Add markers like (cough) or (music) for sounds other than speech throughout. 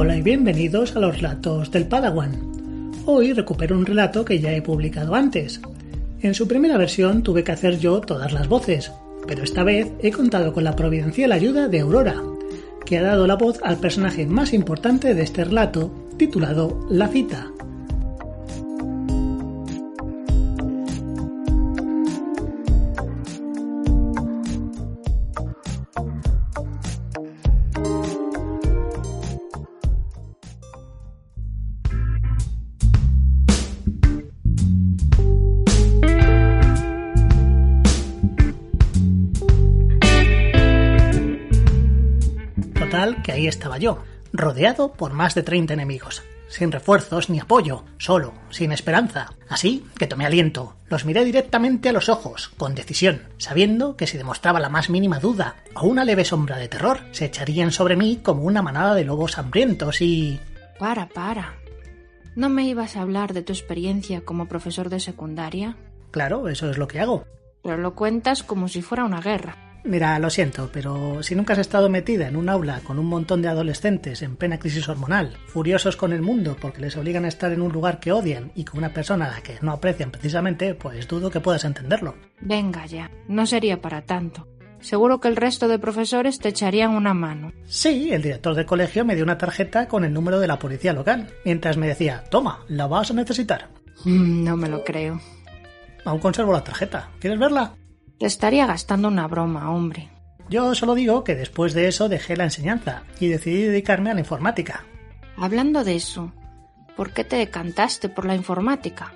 Hola y bienvenidos a los relatos del Padawan. Hoy recupero un relato que ya he publicado antes. En su primera versión tuve que hacer yo todas las voces, pero esta vez he contado con la providencial ayuda de Aurora, que ha dado la voz al personaje más importante de este relato, titulado La cita. Que ahí estaba yo, rodeado por más de 30 enemigos, sin refuerzos ni apoyo, solo, sin esperanza. Así que tomé aliento, los miré directamente a los ojos, con decisión, sabiendo que si demostraba la más mínima duda o una leve sombra de terror, se echarían sobre mí como una manada de lobos hambrientos y... Para, para. ¿No me ibas a hablar de tu experiencia como profesor de secundaria? Claro, eso es lo que hago. Pero lo cuentas como si fuera una guerra. Mira, lo siento, pero si nunca has estado metida en un aula con un montón de adolescentes en plena crisis hormonal, furiosos con el mundo porque les obligan a estar en un lugar que odian y con una persona a la que no aprecian precisamente, pues dudo que puedas entenderlo. Venga ya, no sería para tanto. Seguro que el resto de profesores te echarían una mano. Sí, el director del colegio me dio una tarjeta con el número de la policía local, mientras me decía, toma, la vas a necesitar. Mm, No me lo creo. Aún conservo la tarjeta. ¿Quieres verla? Te estaría gastando una broma, hombre. Yo solo digo que después de eso dejé la enseñanza y decidí dedicarme a la informática. Hablando de eso, ¿por qué te decantaste por la informática?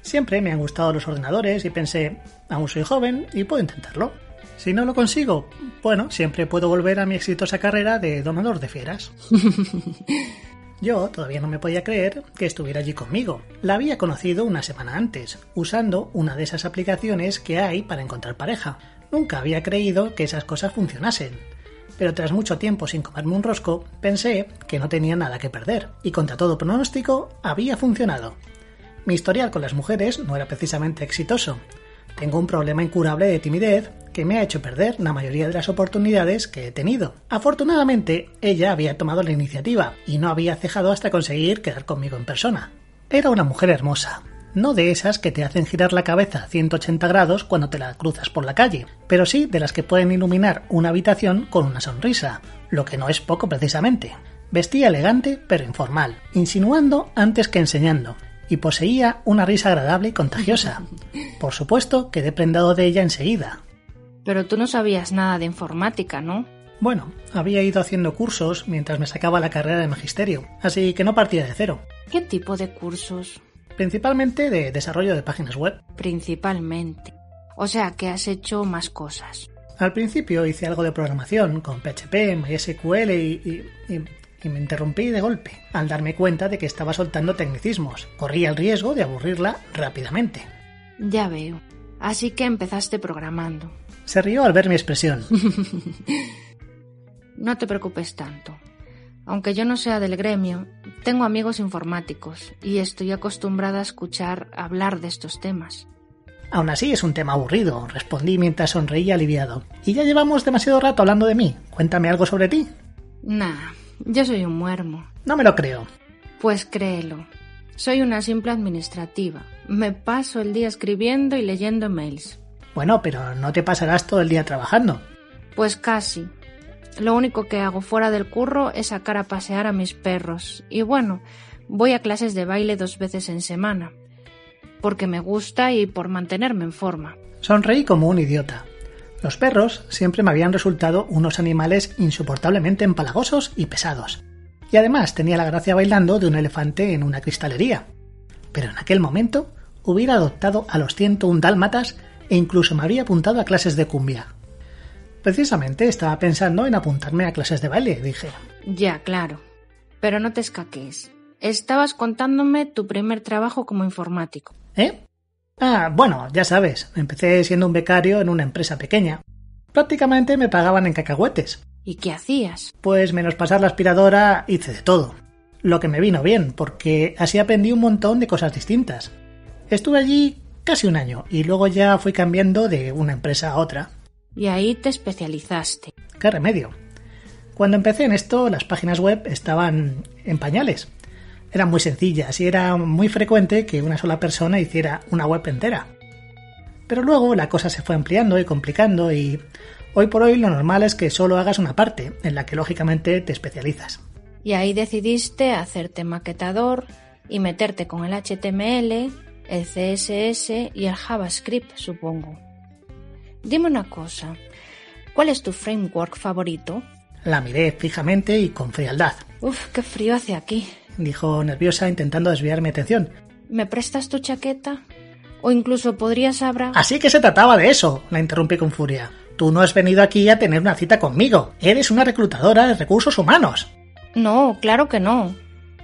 Siempre me han gustado los ordenadores y pensé, aún soy joven y puedo intentarlo. Si no lo consigo, bueno, siempre puedo volver a mi exitosa carrera de domador de fieras. (laughs) Yo todavía no me podía creer que estuviera allí conmigo. La había conocido una semana antes, usando una de esas aplicaciones que hay para encontrar pareja. Nunca había creído que esas cosas funcionasen. Pero tras mucho tiempo sin comerme un rosco, pensé que no tenía nada que perder, y contra todo pronóstico, había funcionado. Mi historial con las mujeres no era precisamente exitoso. Tengo un problema incurable de timidez que me ha hecho perder la mayoría de las oportunidades que he tenido. Afortunadamente, ella había tomado la iniciativa y no había cejado hasta conseguir quedar conmigo en persona. Era una mujer hermosa, no de esas que te hacen girar la cabeza 180 grados cuando te la cruzas por la calle, pero sí de las que pueden iluminar una habitación con una sonrisa, lo que no es poco precisamente. Vestía elegante pero informal, insinuando antes que enseñando, y poseía una risa agradable y contagiosa. Por supuesto, quedé prendado de ella enseguida. Pero tú no sabías nada de informática, ¿no? Bueno, había ido haciendo cursos mientras me sacaba la carrera de magisterio, así que no partía de cero. ¿Qué tipo de cursos? Principalmente de desarrollo de páginas web. Principalmente. O sea que has hecho más cosas. Al principio hice algo de programación con PHP, MySQL y, y, y, y me interrumpí de golpe al darme cuenta de que estaba soltando tecnicismos. Corría el riesgo de aburrirla rápidamente. Ya veo. Así que empezaste programando. Se rió al ver mi expresión. (laughs) No te preocupes tanto. Aunque yo no sea del gremio, tengo amigos informáticos y estoy acostumbrada a escuchar hablar de estos temas. Aún así es un tema aburrido, respondí mientras sonreía aliviado. Y ya llevamos demasiado rato hablando de mí. Cuéntame algo sobre ti. Nah, yo soy un muermo. No me lo creo. Pues créelo. Soy una simple administrativa. Me paso el día escribiendo y leyendo mails. Bueno, pero no te pasarás todo el día trabajando. Pues casi. Lo único que hago fuera del curro es sacar a pasear a mis perros. Y bueno, voy a clases de baile dos veces en semana. Porque me gusta y por mantenerme en forma. Sonreí como un idiota. Los perros siempre me habían resultado unos animales insoportablemente empalagosos y pesados. Y además tenía la gracia bailando de un elefante en una cristalería. Pero en aquel momento hubiera adoptado a los 101 dálmatas e incluso me habría apuntado a clases de cumbia. Precisamente estaba pensando en apuntarme a clases de baile, dije. Ya, claro. Pero no te escaques. Estabas contándome tu primer trabajo como informático. ¿Eh? Ah, bueno, ya sabes, empecé siendo un becario en una empresa pequeña. Prácticamente me pagaban en cacahuetes. ¿Y qué hacías? Pues menos pasar la aspiradora hice de todo. Lo que me vino bien, porque así aprendí un montón de cosas distintas. Estuve allí casi un año y luego ya fui cambiando de una empresa a otra. Y ahí te especializaste. ¿Qué remedio? Cuando empecé en esto, las páginas web estaban en pañales. Eran muy sencillas y era muy frecuente que una sola persona hiciera una web entera. Pero luego la cosa se fue ampliando y complicando y hoy por hoy lo normal es que solo hagas una parte, en la que lógicamente te especializas. Y ahí decidiste hacerte maquetador y meterte con el HTML, el CSS y el JavaScript, supongo. Dime una cosa, ¿cuál es tu framework favorito? La miré fijamente y con frialdad. Uf, qué frío hace aquí, dijo nerviosa intentando desviar mi atención. ¿Me prestas tu chaqueta? O incluso podrías abra... Así que se trataba de eso, la interrumpí con furia. Tú no has venido aquí a tener una cita conmigo. Eres una reclutadora de recursos humanos. No, claro que no.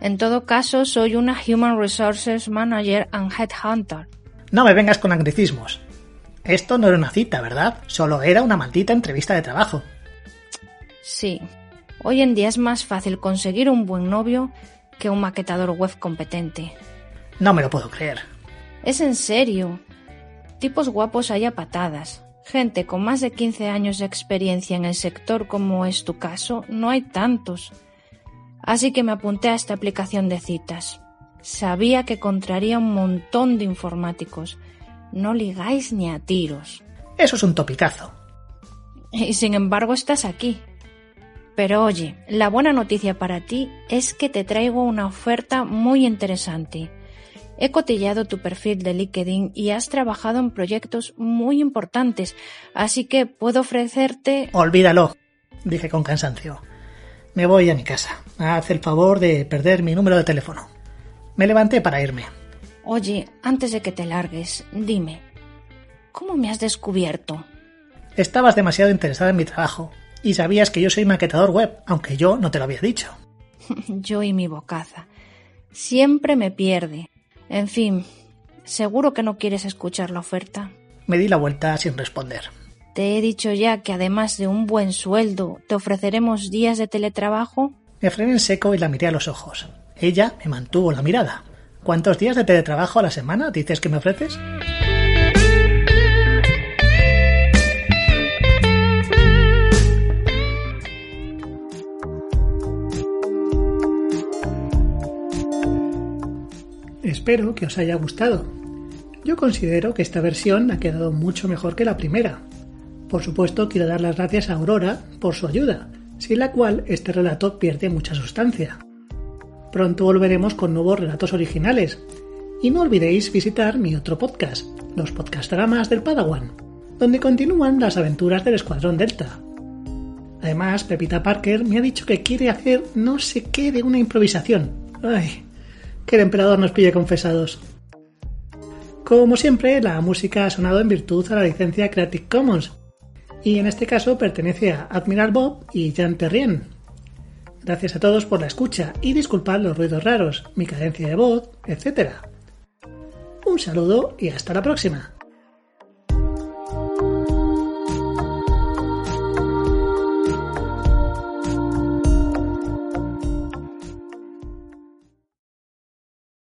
En todo caso, soy una Human Resources Manager and Headhunter. No me vengas con anglicismos. Esto no era una cita, ¿verdad? Solo era una maldita entrevista de trabajo. Sí. Hoy en día es más fácil conseguir un buen novio que un maquetador web competente. No me lo puedo creer. Es en serio. Tipos guapos hay a patadas. Gente con más de 15 años de experiencia en el sector como es tu caso, no hay tantos. Así que me apunté a esta aplicación de citas. Sabía que encontraría un montón de informáticos. No ligáis ni a tiros. Eso es un topicazo. Y sin embargo estás aquí. Pero oye, la buena noticia para ti es que te traigo una oferta muy interesante. He cotillado tu perfil de LinkedIn y has trabajado en proyectos muy importantes, así que puedo ofrecerte... Olvídalo, dije con cansancio. Me voy a mi casa. Haz el favor de perder mi número de teléfono. Me levanté para irme. Oye, antes de que te largues, dime, ¿cómo me has descubierto? Estabas demasiado interesada en mi trabajo y sabías que yo soy maquetador web, aunque yo no te lo había dicho. (laughs) yo y mi bocaza. Siempre me pierde. En fin, ¿seguro que no quieres escuchar la oferta? Me di la vuelta sin responder. Te he dicho ya que además de un buen sueldo, te ofreceremos días de teletrabajo. Me frené en seco y la miré a los ojos. Ella me mantuvo la mirada. ¿Cuántos días de teletrabajo a la semana dices que me ofreces? Espero que os haya gustado. Yo considero que esta versión ha quedado mucho mejor que la primera. Por supuesto, quiero dar las gracias a Aurora por su ayuda, sin la cual este relato pierde mucha sustancia. Pronto volveremos con nuevos relatos originales. Y no olvidéis visitar mi otro podcast, los podcast dramas del Padawan, donde continúan las aventuras del Escuadrón Delta. Además, Pepita Parker me ha dicho que quiere hacer no sé qué de una improvisación. Ay, que el emperador nos pille confesados. Como siempre, la música ha sonado en virtud a la licencia Creative Commons, y en este caso pertenece a Admiral Bob y Jean Terrien. Gracias a todos por la escucha y disculpad los ruidos raros, mi cadencia de voz, etc. Un saludo y hasta la próxima.